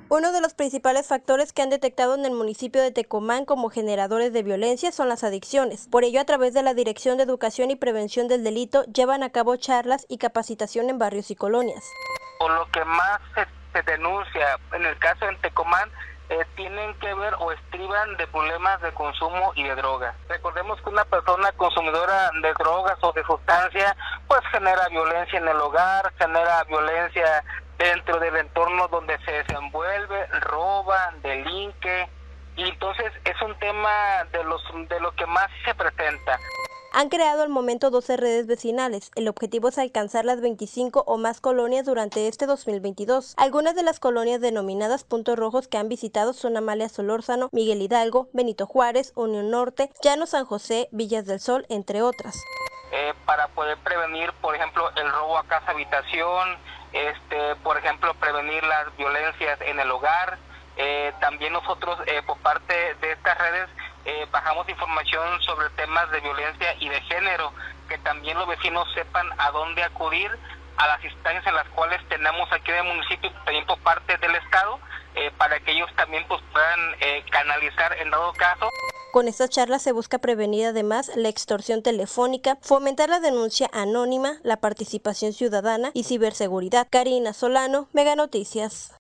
Uno de los principales factores que han detectado en el municipio de Tecomán como generadores de violencia son las adicciones. Por ello, a través de la Dirección de Educación y Prevención del Delito, llevan a cabo charlas y capacitación en barrios y colonias. Por lo que más se, denuncia en el caso de Tecomán eh, tienen que ver o estriban de problemas de consumo y de drogas. Recordemos que una persona consumidora de drogas o de sustancia pues genera violencia en el hogar, genera violencia dentro del entorno donde se desenvuelve, roba, delinque, y entonces es un tema de, los, de lo que más se presenta. Han creado al momento 12 redes vecinales. El objetivo es alcanzar las 25 o más colonias durante este 2022. Algunas de las colonias denominadas puntos rojos que han visitado son Amalia Solórzano, Miguel Hidalgo, Benito Juárez, Unión Norte, Llano San José, Villas del Sol, entre otras. Eh, para poder prevenir, por ejemplo, el robo a casa habitación, este, por ejemplo, prevenir las violencias en el hogar. Eh, también nosotros, eh, por parte de estas redes, bajamos información sobre temas de violencia y de género, que también los vecinos sepan a dónde acudir a las instancias en las cuales tenemos aquí en el municipio, también por parte del Estado, para que ellos también pues, puedan canalizar en dado caso. Con estas charlas se busca prevenir además la extorsión telefónica, fomentar la denuncia anónima, la participación ciudadana y ciberseguridad. Karina Solano, Mega Noticias.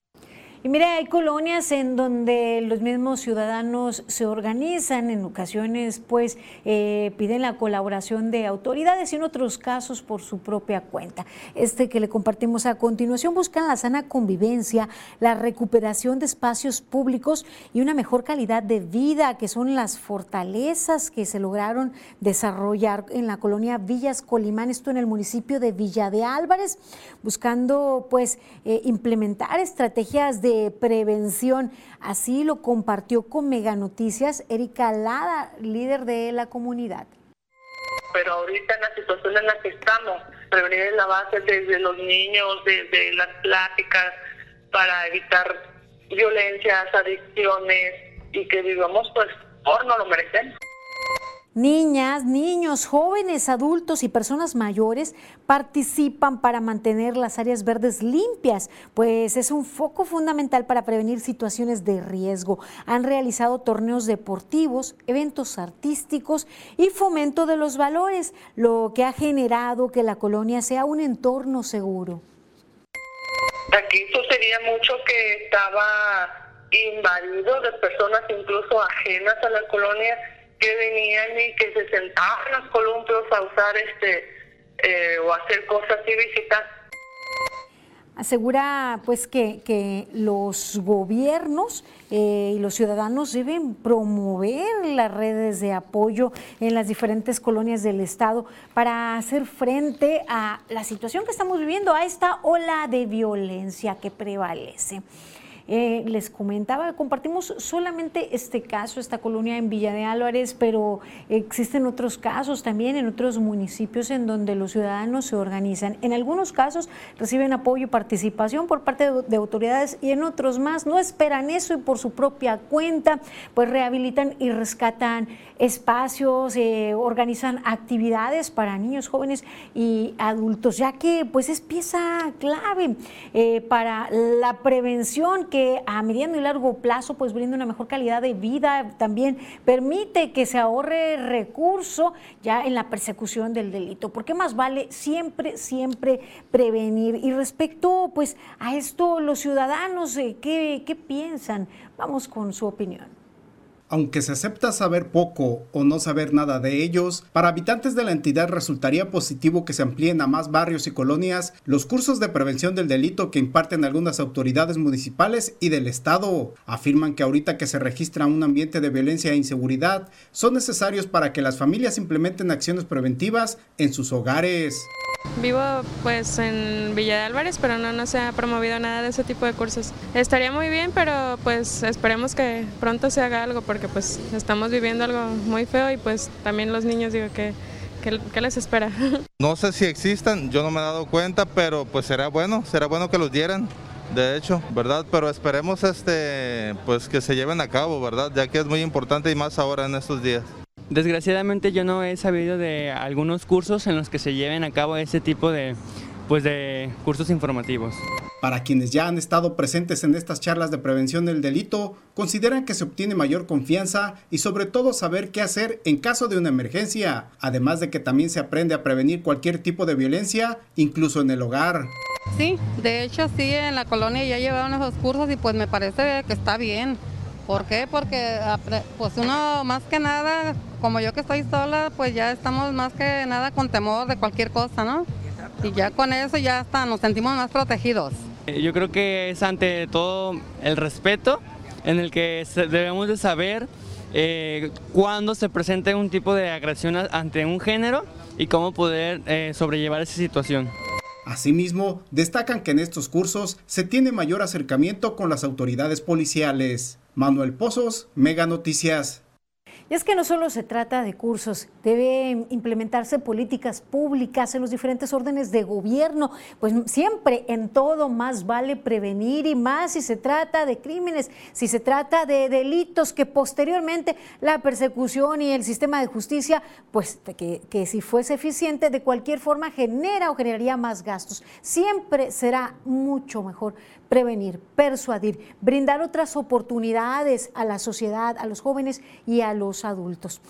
Y mire, hay colonias en donde los mismos ciudadanos se organizan, en ocasiones pues eh, piden la colaboración de autoridades y en otros casos por su propia cuenta. Este que le compartimos a continuación buscan la sana convivencia, la recuperación de espacios públicos y una mejor calidad de vida, que son las fortalezas que se lograron desarrollar en la colonia Villas Colimán, esto en el municipio de Villa de Álvarez, buscando pues eh, implementar estrategias de prevención. Así lo compartió con Mega Noticias Erika Lada, líder de la comunidad. Pero ahorita en la situación en la que estamos, prevenir en la base desde los niños, desde las pláticas, para evitar violencias, adicciones y que vivamos pues por no lo merecemos. Niñas, niños, jóvenes, adultos y personas mayores participan para mantener las áreas verdes limpias, pues es un foco fundamental para prevenir situaciones de riesgo. Han realizado torneos deportivos, eventos artísticos y fomento de los valores, lo que ha generado que la colonia sea un entorno seguro. Aquí sucedía mucho que estaba invadido de personas incluso ajenas a la colonia que venían y que se sentaban en los columpios a usar este eh, o hacer cosas y visitar. Asegura pues que, que los gobiernos eh, y los ciudadanos deben promover las redes de apoyo en las diferentes colonias del Estado para hacer frente a la situación que estamos viviendo, a esta ola de violencia que prevalece. Eh, les comentaba, compartimos solamente este caso, esta colonia en Villa de Álvarez, pero existen otros casos también en otros municipios en donde los ciudadanos se organizan. En algunos casos reciben apoyo y participación por parte de, autoridades y en otros más no esperan eso y por su propia cuenta, pues rehabilitan y rescatan espacios, eh, organizan actividades para niños, jóvenes y adultos, ya que pues es pieza clave eh, para la prevención a mediano y largo plazo pues brinda una mejor calidad de vida, también permite que se ahorre recurso ya en la persecución del delito, porque más vale siempre, siempre prevenir. Y respecto pues a esto, los ciudadanos, eh, ¿qué, qué piensan? Vamos con su opinión. Aunque se acepta saber poco o no saber nada de ellos, para habitantes de la entidad resultaría positivo que se amplíen a más barrios y colonias los cursos de prevención del delito que imparten algunas autoridades municipales y del Estado. Afirman que ahorita que se registra un ambiente de violencia e inseguridad, son necesarios para que las familias implementen acciones preventivas en sus hogares. Vivo pues en Villa de Álvarez, pero no, no se ha promovido nada de ese tipo de cursos. Estaría muy bien, pero pues esperemos que pronto se haga algo porque pues estamos viviendo algo muy feo y pues también los niños digo que ¿Qué, les espera? No sé si existan, yo no me he dado cuenta, pero pues será bueno, será bueno que los dieran, de hecho, ¿verdad? Pero esperemos este, pues que se lleven a cabo, ¿verdad? Ya que es muy importante y más ahora en estos días. Desgraciadamente yo no he sabido de algunos cursos en los que se lleven a cabo ese tipo de, pues de cursos informativos. Para quienes ya han estado presentes en estas charlas de prevención del delito, consideran que se obtiene mayor confianza y sobre todo saber qué hacer en caso de una emergencia, además de que también se aprende a prevenir cualquier tipo de violencia, incluso en el hogar. Sí, de hecho sí, en la colonia ya llevaron esos cursos y pues me parece que está bien. ¿Por qué? Porque pues uno más que nada, como yo que estoy sola, pues ya estamos más que nada con temor de cualquier cosa, ¿no? Y ya con eso ya está, nos sentimos más protegidos. Yo creo que es ante todo el respeto en el que debemos de saber eh, cuándo se presenta un tipo de agresión ante un género y cómo poder eh, sobrellevar esa situación. Asimismo, destacan que en estos cursos se tiene mayor acercamiento con las autoridades policiales. Manuel Pozos, Mega Noticias. Y es que no solo se trata de cursos, deben implementarse políticas públicas en los diferentes órdenes de gobierno, pues siempre en todo más vale prevenir y más si se trata de crímenes, si se trata de delitos que posteriormente la persecución y el sistema de justicia, pues que, que si fuese eficiente de cualquier forma genera o generaría más gastos. Siempre será mucho mejor prevenir, persuadir, brindar otras oportunidades a la sociedad, a los jóvenes y a los adultos.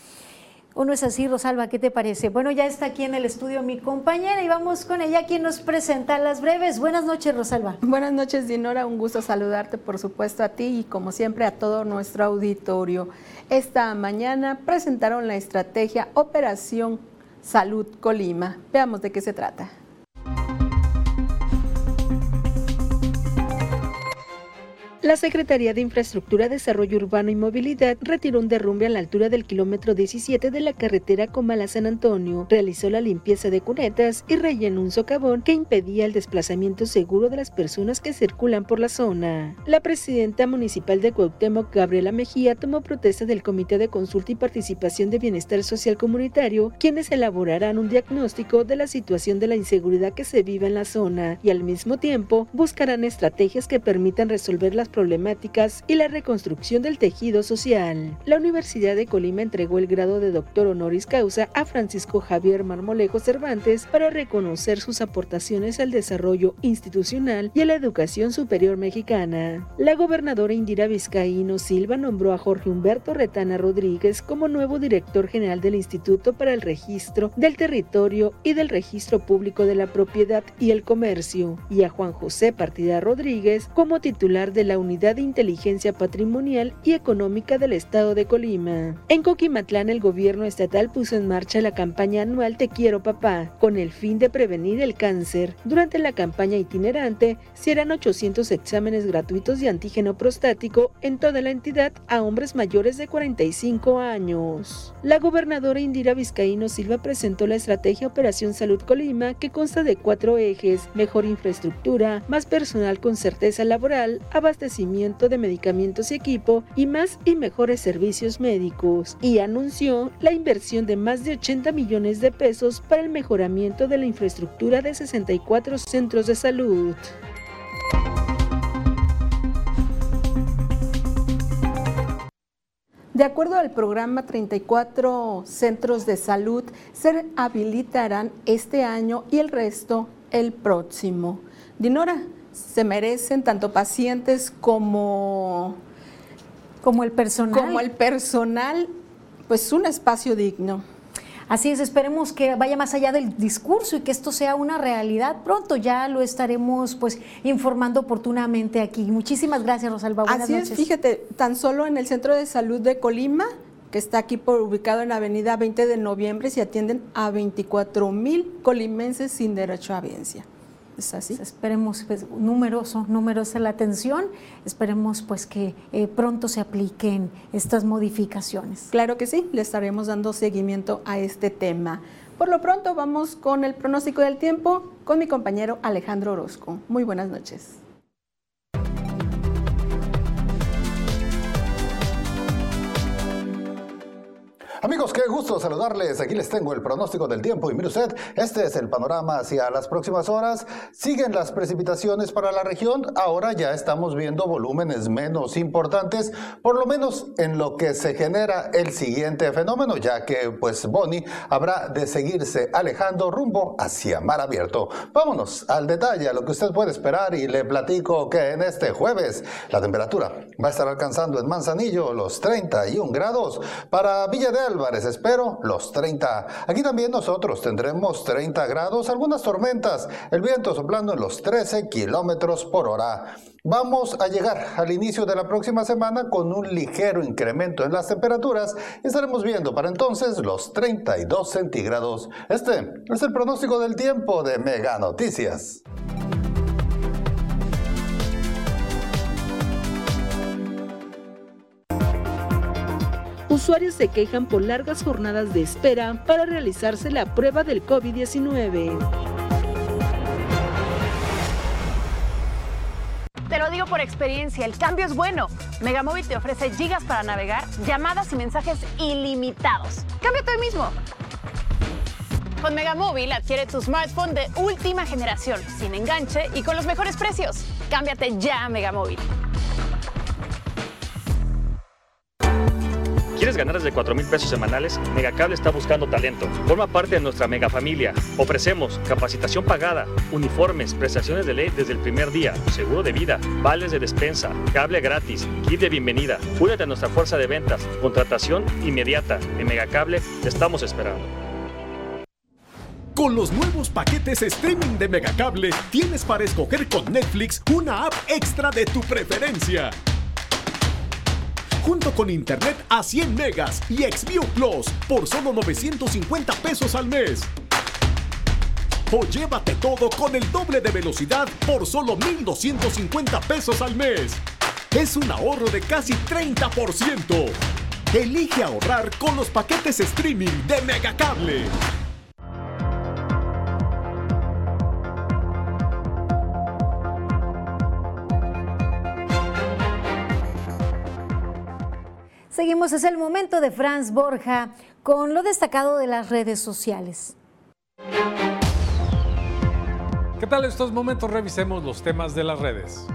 ¿O no es así, Rosalba? ¿Qué te parece? Bueno, ya está aquí en el estudio mi compañera y vamos con ella, quien nos presenta las breves. Buenas noches, Rosalba. Buenas noches, Dinora. Un gusto saludarte, por supuesto, a ti y, como siempre, a todo nuestro auditorio. Esta mañana presentaron la estrategia Operación Salud Colima. Veamos de qué se trata. La Secretaría de Infraestructura, Desarrollo Urbano y Movilidad retiró un derrumbe a la altura del kilómetro 17 de la carretera Comala-San Antonio, realizó la limpieza de cunetas y rellenó un socavón que impedía el desplazamiento seguro de las personas que circulan por la zona. La presidenta municipal de Cuauhtémoc, Gabriela Mejía, tomó protesta del Comité de Consulta y Participación de Bienestar Social Comunitario, quienes elaborarán un diagnóstico de la situación de la inseguridad que se vive en la zona y al mismo tiempo buscarán estrategias que permitan resolver las problemáticas y la reconstrucción del tejido social. La Universidad de Colima entregó el grado de doctor honoris causa a Francisco Javier Marmolejo Cervantes para reconocer sus aportaciones al desarrollo institucional y a la educación superior mexicana. La gobernadora Indira Vizcaíno Silva nombró a Jorge Humberto Retana Rodríguez como nuevo director general del Instituto para el Registro del Territorio y del Registro Público de la Propiedad y el Comercio, y a Juan José Partida Rodríguez como titular de la Unidad de Inteligencia Patrimonial y Económica del Estado de Colima. En Coquimatlán, el gobierno estatal puso en marcha la campaña anual Te Quiero Papá, con el fin de prevenir el cáncer. Durante la campaña itinerante, se harán 800 exámenes gratuitos de antígeno prostático en toda la entidad a hombres mayores de 45 años. La gobernadora Indira Vizcaíno Silva presentó la estrategia Operación Salud Colima, que consta de cuatro ejes, mejor infraestructura, más personal con certeza laboral, abastecimiento de medicamentos y equipo y más y mejores servicios médicos, y anunció la inversión de más de 80 millones de pesos para el mejoramiento de la infraestructura de 64 centros de salud. De acuerdo al programa, 34 centros de salud se habilitarán este año y el resto el próximo. Dinora, se merecen tanto pacientes como, como el personal. Como el personal, pues un espacio digno. Así es, esperemos que vaya más allá del discurso y que esto sea una realidad. Pronto ya lo estaremos pues informando oportunamente aquí. Muchísimas gracias, Rosalba. Buenas Así es, fíjate, tan solo en el Centro de Salud de Colima, que está aquí por, ubicado en la avenida 20 de noviembre, se atienden a 24 mil colimenses sin derecho a audiencia es así. Esperemos, pues, numeroso, numerosa la atención, esperemos pues que eh, pronto se apliquen estas modificaciones. Claro que sí, le estaremos dando seguimiento a este tema. Por lo pronto vamos con el pronóstico del tiempo con mi compañero Alejandro Orozco. Muy buenas noches. Amigos, qué gusto saludarles. Aquí les tengo el pronóstico del tiempo y mire usted, este es el panorama hacia las próximas horas. Siguen las precipitaciones para la región. Ahora ya estamos viendo volúmenes menos importantes, por lo menos en lo que se genera el siguiente fenómeno, ya que pues Boni habrá de seguirse alejando rumbo hacia mar abierto. Vámonos al detalle, a lo que usted puede esperar y le platico que en este jueves la temperatura va a estar alcanzando en Manzanillo los 31 grados. Para Villa de Álvarez, espero los 30. Aquí también nosotros tendremos 30 grados, algunas tormentas, el viento soplando en los 13 kilómetros por hora. Vamos a llegar al inicio de la próxima semana con un ligero incremento en las temperaturas y estaremos viendo para entonces los 32 centígrados. Este es el pronóstico del tiempo de Mega Noticias. Usuarios se quejan por largas jornadas de espera para realizarse la prueba del COVID-19. Te lo digo por experiencia, el cambio es bueno. Megamóvil te ofrece gigas para navegar, llamadas y mensajes ilimitados. Cámbiate hoy mismo. Con Megamóvil adquiere tu smartphone de última generación, sin enganche y con los mejores precios. Cámbiate ya a Megamóvil. ¿Quieres ganar desde 4 mil pesos semanales? Megacable está buscando talento. Forma parte de nuestra mega familia. Ofrecemos capacitación pagada, uniformes, prestaciones de ley desde el primer día, seguro de vida, vales de despensa, cable gratis, kit de bienvenida. Únete a nuestra fuerza de ventas, contratación inmediata. En Megacable te estamos esperando. Con los nuevos paquetes streaming de Megacable, tienes para escoger con Netflix una app extra de tu preferencia junto con internet a 100 megas y Xview Plus por solo 950 pesos al mes. O llévate todo con el doble de velocidad por solo 1,250 pesos al mes. Es un ahorro de casi 30%. Elige ahorrar con los paquetes streaming de Megacable. Seguimos, es el momento de Franz Borja con lo destacado de las redes sociales. ¿Qué tal estos momentos? Revisemos los temas de las redes.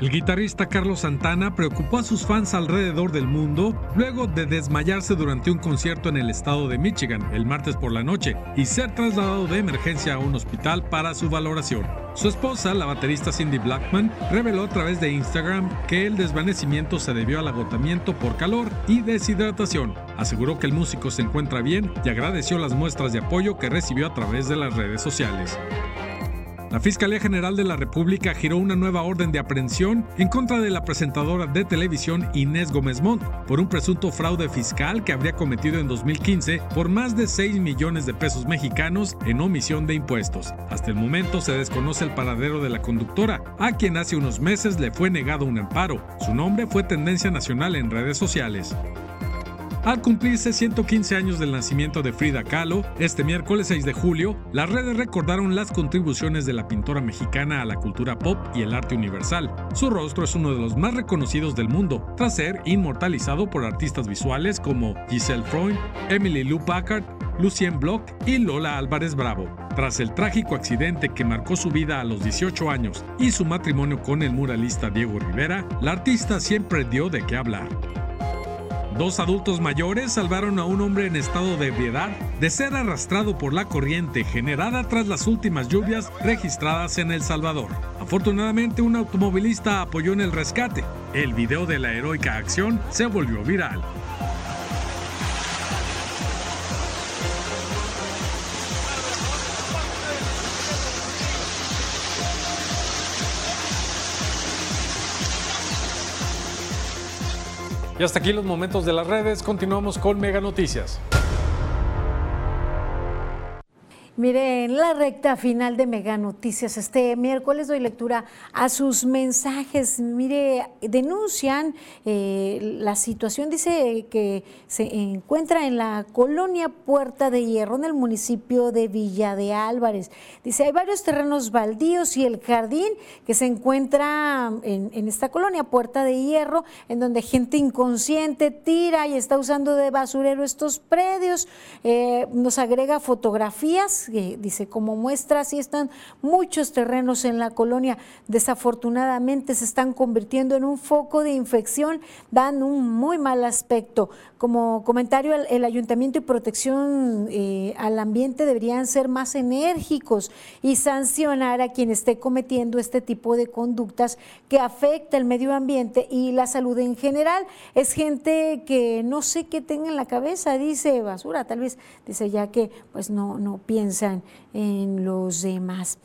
El guitarrista Carlos Santana preocupó a sus fans alrededor del mundo luego de desmayarse durante un concierto en el estado de Michigan el martes por la noche y ser trasladado de emergencia a un hospital para su valoración. Su esposa, la baterista Cindy Blackman, reveló a través de Instagram que el desvanecimiento se debió al agotamiento por calor y deshidratación. Aseguró que el músico se encuentra bien y agradeció las muestras de apoyo que recibió a través de las redes sociales. La Fiscalía General de la República giró una nueva orden de aprehensión en contra de la presentadora de televisión Inés Gómez Montt por un presunto fraude fiscal que habría cometido en 2015 por más de 6 millones de pesos mexicanos en omisión de impuestos. Hasta el momento se desconoce el paradero de la conductora, a quien hace unos meses le fue negado un amparo. Su nombre fue tendencia nacional en redes sociales. Al cumplirse 115 años del nacimiento de Frida Kahlo, este miércoles 6 de julio, las redes recordaron las contribuciones de la pintora mexicana a la cultura pop y el arte universal. Su rostro es uno de los más reconocidos del mundo, tras ser inmortalizado por artistas visuales como Giselle Freund, Emily Lou Packard, Lucien Bloch y Lola Álvarez Bravo. Tras el trágico accidente que marcó su vida a los 18 años y su matrimonio con el muralista Diego Rivera, la artista siempre dio de qué hablar. Dos adultos mayores salvaron a un hombre en estado de ebriedad de ser arrastrado por la corriente generada tras las últimas lluvias registradas en El Salvador. Afortunadamente, un automovilista apoyó en el rescate. El video de la heroica acción se volvió viral. Y hasta aquí los momentos de las redes. Continuamos con Mega Noticias. Mire, en la recta final de Mega Noticias este miércoles doy lectura a sus mensajes. Mire, denuncian eh, la situación, dice que se encuentra en la colonia Puerta de Hierro, en el municipio de Villa de Álvarez. Dice, hay varios terrenos baldíos y el jardín que se encuentra en, esta colonia Puerta de Hierro, en donde gente inconsciente tira y está usando de basurero estos predios. Eh, nos agrega fotografías dice, como muestra, sí están muchos terrenos en la colonia, desafortunadamente se están convirtiendo en un foco de infección, dan un muy mal aspecto. Como comentario, el, ayuntamiento y protección eh, al ambiente deberían ser más enérgicos y sancionar a quien esté cometiendo este tipo de conductas que afecta el medio ambiente y la salud en general. Es gente que no sé qué tenga en la cabeza, dice basura, tal vez dice ya que pues no, no en los demás.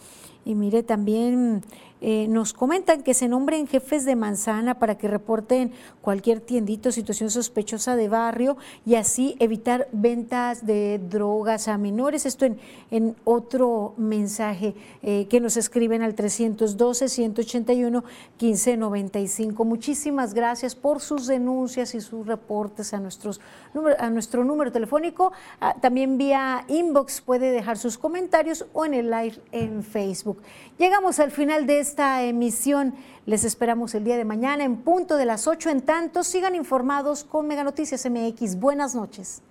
Y mire, también eh, nos comentan que se nombren jefes de manzana para que reporten cualquier tiendito, situación sospechosa de barrio y así evitar ventas de drogas a menores. Esto en, en otro mensaje eh, que nos escriben al 312-181-1595. Muchísimas gracias por sus denuncias y sus reportes a, nuestros, a nuestro número telefónico. Ah, también vía inbox puede dejar sus comentarios o en el live en Facebook. Llegamos al final de esta emisión. Les esperamos el día de mañana en punto de las 8. En tanto, sigan informados con Mega Noticias MX. Buenas noches.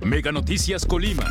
Mega Noticias Colima.